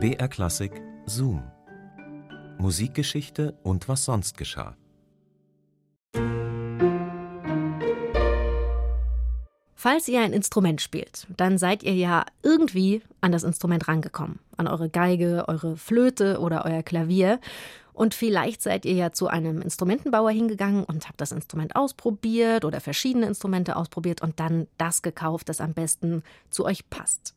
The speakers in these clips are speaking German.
BR Klassik Zoom. Musikgeschichte und was sonst geschah. Falls ihr ein Instrument spielt, dann seid ihr ja irgendwie an das Instrument rangekommen. An eure Geige, eure Flöte oder euer Klavier. Und vielleicht seid ihr ja zu einem Instrumentenbauer hingegangen und habt das Instrument ausprobiert oder verschiedene Instrumente ausprobiert und dann das gekauft, das am besten zu euch passt.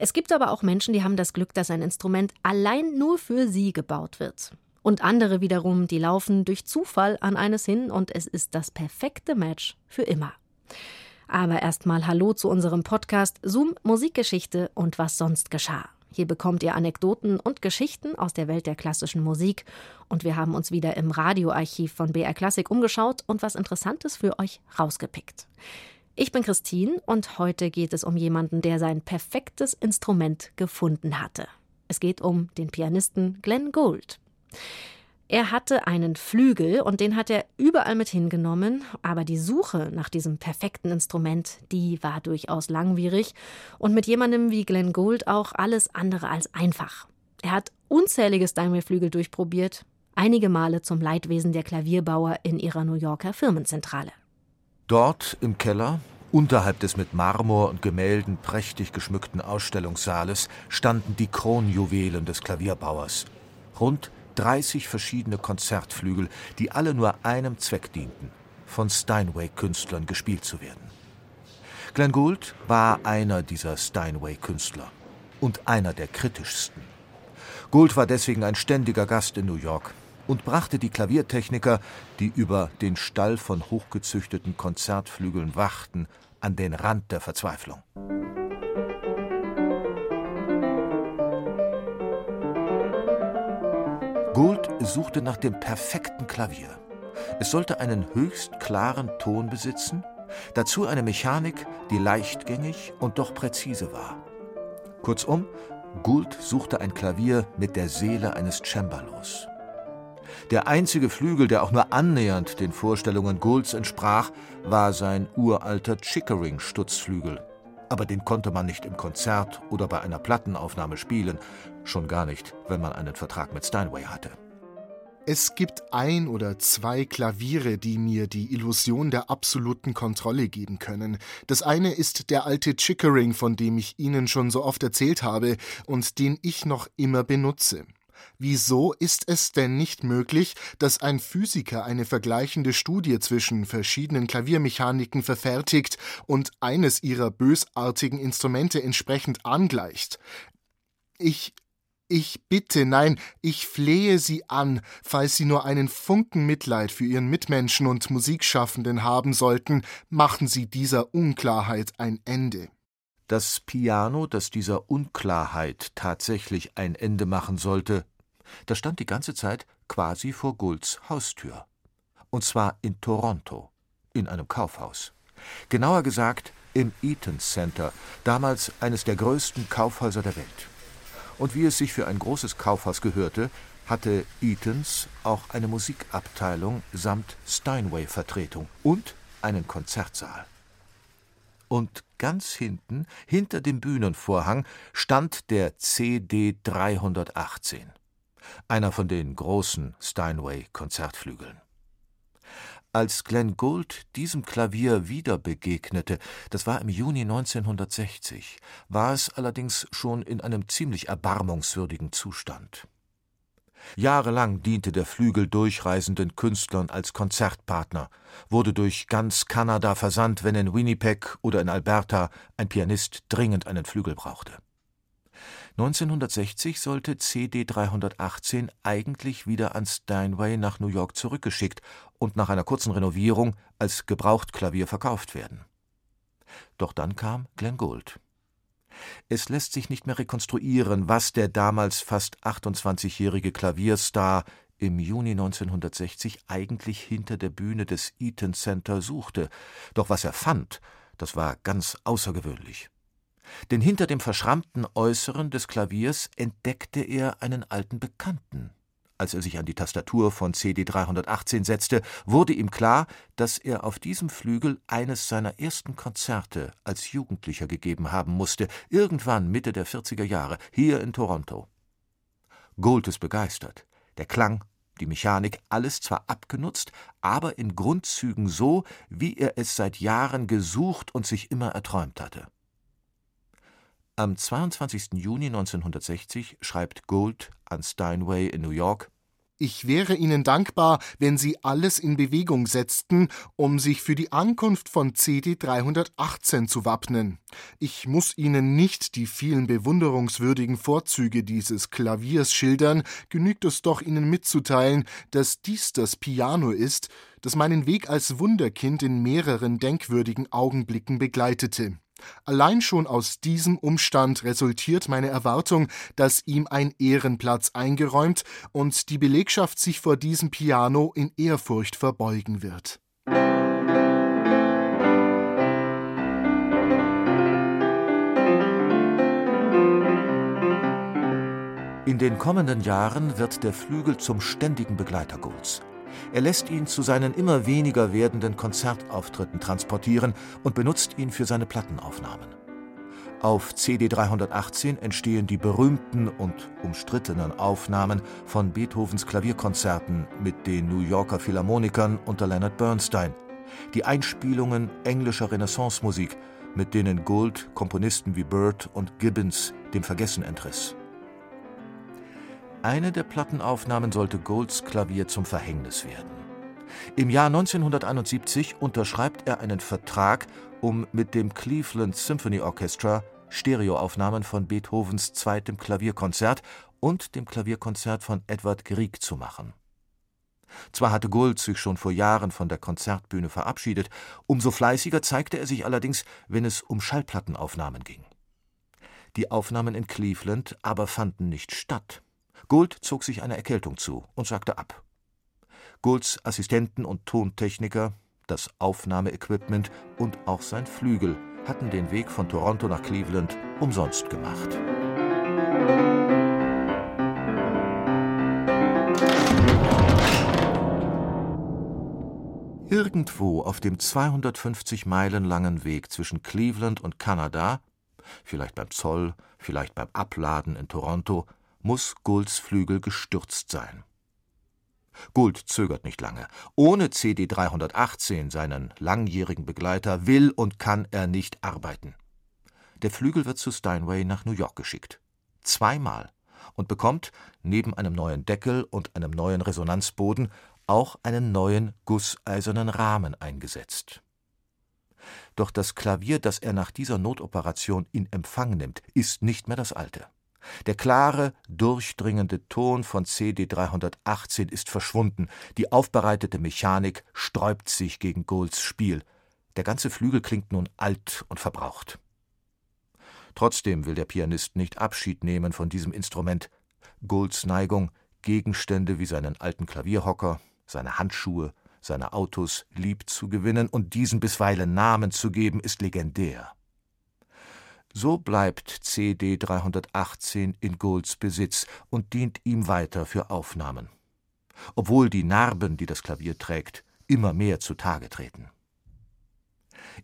Es gibt aber auch Menschen, die haben das Glück, dass ein Instrument allein nur für sie gebaut wird. Und andere wiederum, die laufen durch Zufall an eines hin und es ist das perfekte Match für immer. Aber erstmal Hallo zu unserem Podcast Zoom Musikgeschichte und was sonst geschah. Hier bekommt ihr Anekdoten und Geschichten aus der Welt der klassischen Musik. Und wir haben uns wieder im Radioarchiv von BR Klassik umgeschaut und was Interessantes für euch rausgepickt. Ich bin Christine und heute geht es um jemanden, der sein perfektes Instrument gefunden hatte. Es geht um den Pianisten Glenn Gould. Er hatte einen Flügel und den hat er überall mit hingenommen, aber die Suche nach diesem perfekten Instrument, die war durchaus langwierig und mit jemandem wie Glenn Gould auch alles andere als einfach. Er hat unzählige Steinway-Flügel durchprobiert, einige Male zum Leidwesen der Klavierbauer in ihrer New Yorker Firmenzentrale. Dort im Keller, unterhalb des mit Marmor und Gemälden prächtig geschmückten Ausstellungssaales, standen die Kronjuwelen des Klavierbauers. Rund 30 verschiedene Konzertflügel, die alle nur einem Zweck dienten, von Steinway-Künstlern gespielt zu werden. Glenn Gould war einer dieser Steinway-Künstler und einer der kritischsten. Gould war deswegen ein ständiger Gast in New York, und brachte die Klaviertechniker, die über den Stall von hochgezüchteten Konzertflügeln wachten, an den Rand der Verzweiflung. Gould suchte nach dem perfekten Klavier. Es sollte einen höchst klaren Ton besitzen, dazu eine Mechanik, die leichtgängig und doch präzise war. Kurzum, Gould suchte ein Klavier mit der Seele eines Cembalos. Der einzige Flügel, der auch nur annähernd den Vorstellungen Goulds entsprach, war sein uralter Chickering-Stutzflügel. Aber den konnte man nicht im Konzert oder bei einer Plattenaufnahme spielen, schon gar nicht, wenn man einen Vertrag mit Steinway hatte. Es gibt ein oder zwei Klaviere, die mir die Illusion der absoluten Kontrolle geben können. Das eine ist der alte Chickering, von dem ich Ihnen schon so oft erzählt habe und den ich noch immer benutze. Wieso ist es denn nicht möglich, dass ein Physiker eine vergleichende Studie zwischen verschiedenen Klaviermechaniken verfertigt und eines ihrer bösartigen Instrumente entsprechend angleicht? Ich ich bitte, nein, ich flehe Sie an, falls Sie nur einen Funken Mitleid für Ihren Mitmenschen und Musikschaffenden haben sollten, machen Sie dieser Unklarheit ein Ende. Das Piano, das dieser Unklarheit tatsächlich ein Ende machen sollte, das stand die ganze Zeit quasi vor Goulds Haustür. Und zwar in Toronto, in einem Kaufhaus. Genauer gesagt im Eaton Center, damals eines der größten Kaufhäuser der Welt. Und wie es sich für ein großes Kaufhaus gehörte, hatte Eatons auch eine Musikabteilung samt Steinway-Vertretung und einen Konzertsaal. Und ganz hinten, hinter dem Bühnenvorhang, stand der CD 318, einer von den großen Steinway-Konzertflügeln. Als Glenn Gould diesem Klavier wieder begegnete, das war im Juni 1960, war es allerdings schon in einem ziemlich erbarmungswürdigen Zustand. Jahrelang diente der Flügel durchreisenden Künstlern als Konzertpartner, wurde durch ganz Kanada versandt, wenn in Winnipeg oder in Alberta ein Pianist dringend einen Flügel brauchte. 1960 sollte CD 318 eigentlich wieder an Steinway nach New York zurückgeschickt und nach einer kurzen Renovierung als Gebrauchtklavier verkauft werden. Doch dann kam Glenn Gould. Es lässt sich nicht mehr rekonstruieren, was der damals fast 28-jährige Klavierstar im Juni 1960 eigentlich hinter der Bühne des Eaton Center suchte. Doch was er fand, das war ganz außergewöhnlich. Denn hinter dem verschrammten Äußeren des Klaviers entdeckte er einen alten Bekannten, als er sich an die Tastatur von CD 318 setzte, wurde ihm klar, dass er auf diesem Flügel eines seiner ersten Konzerte als Jugendlicher gegeben haben musste, irgendwann Mitte der 40er Jahre, hier in Toronto. Gould ist begeistert. Der Klang, die Mechanik, alles zwar abgenutzt, aber in Grundzügen so, wie er es seit Jahren gesucht und sich immer erträumt hatte. Am 22. Juni 1960 schreibt Gould an Steinway in New York ich wäre Ihnen dankbar, wenn Sie alles in Bewegung setzten, um sich für die Ankunft von CD 318 zu wappnen. Ich muss Ihnen nicht die vielen bewunderungswürdigen Vorzüge dieses Klaviers schildern, genügt es doch Ihnen mitzuteilen, dass dies das Piano ist, das meinen Weg als Wunderkind in mehreren denkwürdigen Augenblicken begleitete. Allein schon aus diesem Umstand resultiert meine Erwartung, dass ihm ein Ehrenplatz eingeräumt und die Belegschaft sich vor diesem Piano in Ehrfurcht verbeugen wird. In den kommenden Jahren wird der Flügel zum ständigen Begleiter Golds. Er lässt ihn zu seinen immer weniger werdenden Konzertauftritten transportieren und benutzt ihn für seine Plattenaufnahmen. Auf CD 318 entstehen die berühmten und umstrittenen Aufnahmen von Beethovens Klavierkonzerten mit den New Yorker Philharmonikern unter Leonard Bernstein, die Einspielungen englischer Renaissancemusik, mit denen Gould Komponisten wie Bird und Gibbons dem Vergessen entriss. Eine der Plattenaufnahmen sollte Goulds Klavier zum Verhängnis werden. Im Jahr 1971 unterschreibt er einen Vertrag, um mit dem Cleveland Symphony Orchestra Stereoaufnahmen von Beethovens zweitem Klavierkonzert und dem Klavierkonzert von Edward Grieg zu machen. Zwar hatte Gould sich schon vor Jahren von der Konzertbühne verabschiedet, umso fleißiger zeigte er sich allerdings, wenn es um Schallplattenaufnahmen ging. Die Aufnahmen in Cleveland aber fanden nicht statt. Gould zog sich eine Erkältung zu und sagte ab. Goulds Assistenten und Tontechniker, das Aufnahmeequipment und auch sein Flügel hatten den Weg von Toronto nach Cleveland umsonst gemacht. Irgendwo auf dem 250 Meilen langen Weg zwischen Cleveland und Kanada, vielleicht beim Zoll, vielleicht beim Abladen in Toronto, muss Goulds Flügel gestürzt sein. Gould zögert nicht lange. Ohne CD 318, seinen langjährigen Begleiter, will und kann er nicht arbeiten. Der Flügel wird zu Steinway nach New York geschickt. Zweimal. Und bekommt, neben einem neuen Deckel und einem neuen Resonanzboden, auch einen neuen gusseisernen Rahmen eingesetzt. Doch das Klavier, das er nach dieser Notoperation in Empfang nimmt, ist nicht mehr das alte. Der klare, durchdringende Ton von CD 318 ist verschwunden, die aufbereitete Mechanik sträubt sich gegen Goulds Spiel. Der ganze Flügel klingt nun alt und verbraucht. Trotzdem will der Pianist nicht Abschied nehmen von diesem Instrument. Goulds Neigung, Gegenstände wie seinen alten Klavierhocker, seine Handschuhe, seine Autos lieb zu gewinnen und diesen bisweilen Namen zu geben, ist legendär. So bleibt CD 318 in Goulds Besitz und dient ihm weiter für Aufnahmen. Obwohl die Narben, die das Klavier trägt, immer mehr zutage treten.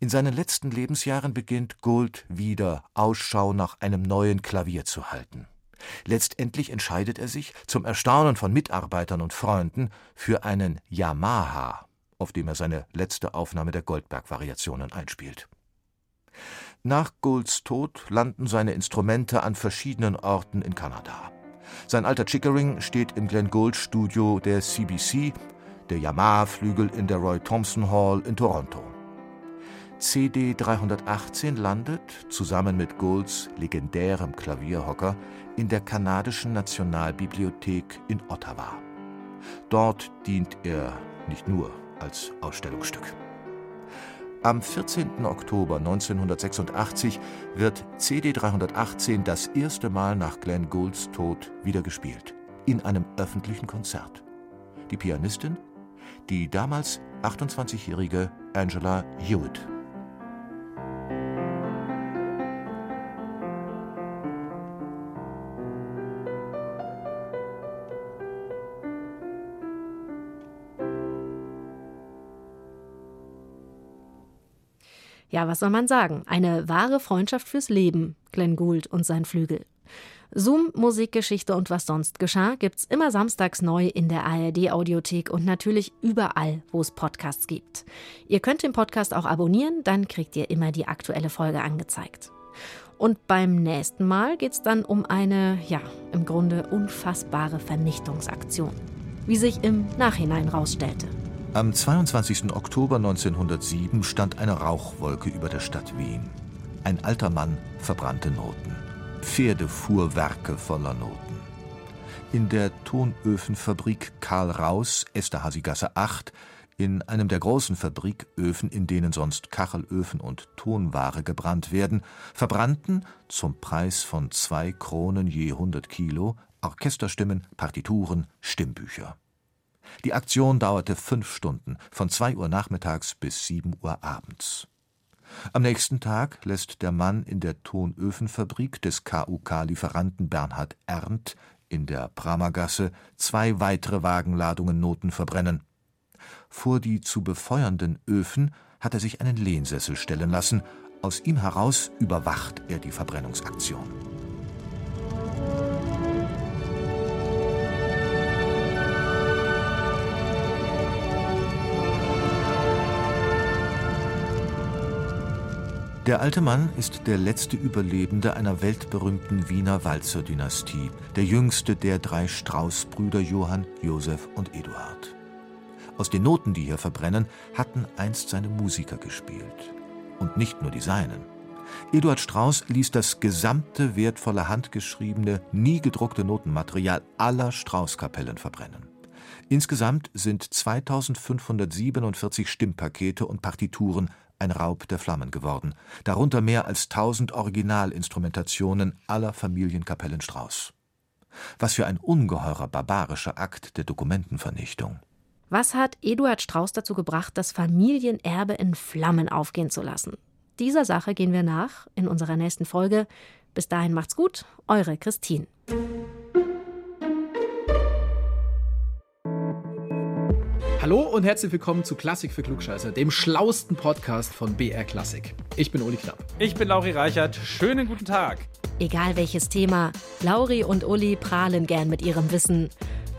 In seinen letzten Lebensjahren beginnt Gould wieder Ausschau nach einem neuen Klavier zu halten. Letztendlich entscheidet er sich, zum Erstaunen von Mitarbeitern und Freunden, für einen Yamaha, auf dem er seine letzte Aufnahme der Goldberg-Variationen einspielt. Nach Goulds Tod landen seine Instrumente an verschiedenen Orten in Kanada. Sein alter Chickering steht im Glenn Gould Studio der CBC, der Yamaha-Flügel in der Roy Thompson Hall in Toronto. CD 318 landet, zusammen mit Goulds legendärem Klavierhocker, in der kanadischen Nationalbibliothek in Ottawa. Dort dient er nicht nur als Ausstellungsstück. Am 14. Oktober 1986 wird CD 318 das erste Mal nach Glenn Goulds Tod wieder gespielt. In einem öffentlichen Konzert. Die Pianistin? Die damals 28-jährige Angela Hewitt. Ja, was soll man sagen? Eine wahre Freundschaft fürs Leben, Glenn Gould und sein Flügel. Zoom, Musikgeschichte und was sonst geschah, gibt's immer samstags neu in der ARD-Audiothek und natürlich überall, wo es Podcasts gibt. Ihr könnt den Podcast auch abonnieren, dann kriegt ihr immer die aktuelle Folge angezeigt. Und beim nächsten Mal geht's dann um eine, ja, im Grunde unfassbare Vernichtungsaktion, wie sich im Nachhinein rausstellte. Am 22. Oktober 1907 stand eine Rauchwolke über der Stadt Wien. Ein alter Mann verbrannte Noten. Pferdefuhrwerke voller Noten. In der Tonöfenfabrik Karl Raus, Esterhazygasse 8, in einem der großen Fabriköfen, in denen sonst Kachelöfen und Tonware gebrannt werden, verbrannten, zum Preis von zwei Kronen je 100 Kilo, Orchesterstimmen, Partituren, Stimmbücher. Die Aktion dauerte fünf Stunden, von zwei Uhr nachmittags bis sieben Uhr abends. Am nächsten Tag lässt der Mann in der Tonöfenfabrik des KUK-Lieferanten Bernhard Erndt in der Pramergasse zwei weitere Wagenladungen Noten verbrennen. Vor die zu befeuernden Öfen hat er sich einen Lehnsessel stellen lassen. Aus ihm heraus überwacht er die Verbrennungsaktion. Der alte Mann ist der letzte Überlebende einer weltberühmten Wiener Walzer-Dynastie, der jüngste der drei Strauß-Brüder Johann, Josef und Eduard. Aus den Noten, die hier verbrennen, hatten einst seine Musiker gespielt. Und nicht nur die seinen. Eduard Strauß ließ das gesamte wertvolle handgeschriebene, nie gedruckte Notenmaterial aller Strauß-Kapellen verbrennen. Insgesamt sind 2547 Stimmpakete und Partituren ein Raub der Flammen geworden, darunter mehr als tausend Originalinstrumentationen aller Familienkapellen Strauß. Was für ein ungeheurer barbarischer Akt der Dokumentenvernichtung. Was hat Eduard Strauß dazu gebracht, das Familienerbe in Flammen aufgehen zu lassen? Dieser Sache gehen wir nach in unserer nächsten Folge. Bis dahin macht's gut, eure Christine. Hallo und herzlich willkommen zu Klassik für Klugscheißer, dem schlausten Podcast von BR Klassik. Ich bin Uli Knapp. Ich bin Lauri Reichert. Schönen guten Tag. Egal welches Thema, Lauri und Uli prahlen gern mit ihrem Wissen.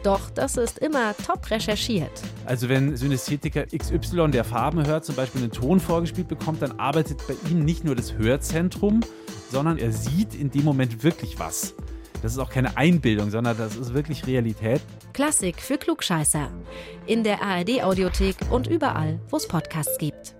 Doch das ist immer top recherchiert. Also wenn Synästhetiker XY der Farben hört, zum Beispiel einen Ton vorgespielt bekommt, dann arbeitet bei ihm nicht nur das Hörzentrum, sondern er sieht in dem Moment wirklich was. Das ist auch keine Einbildung, sondern das ist wirklich Realität. Klassik für Klugscheißer. In der ARD-Audiothek und überall, wo es Podcasts gibt.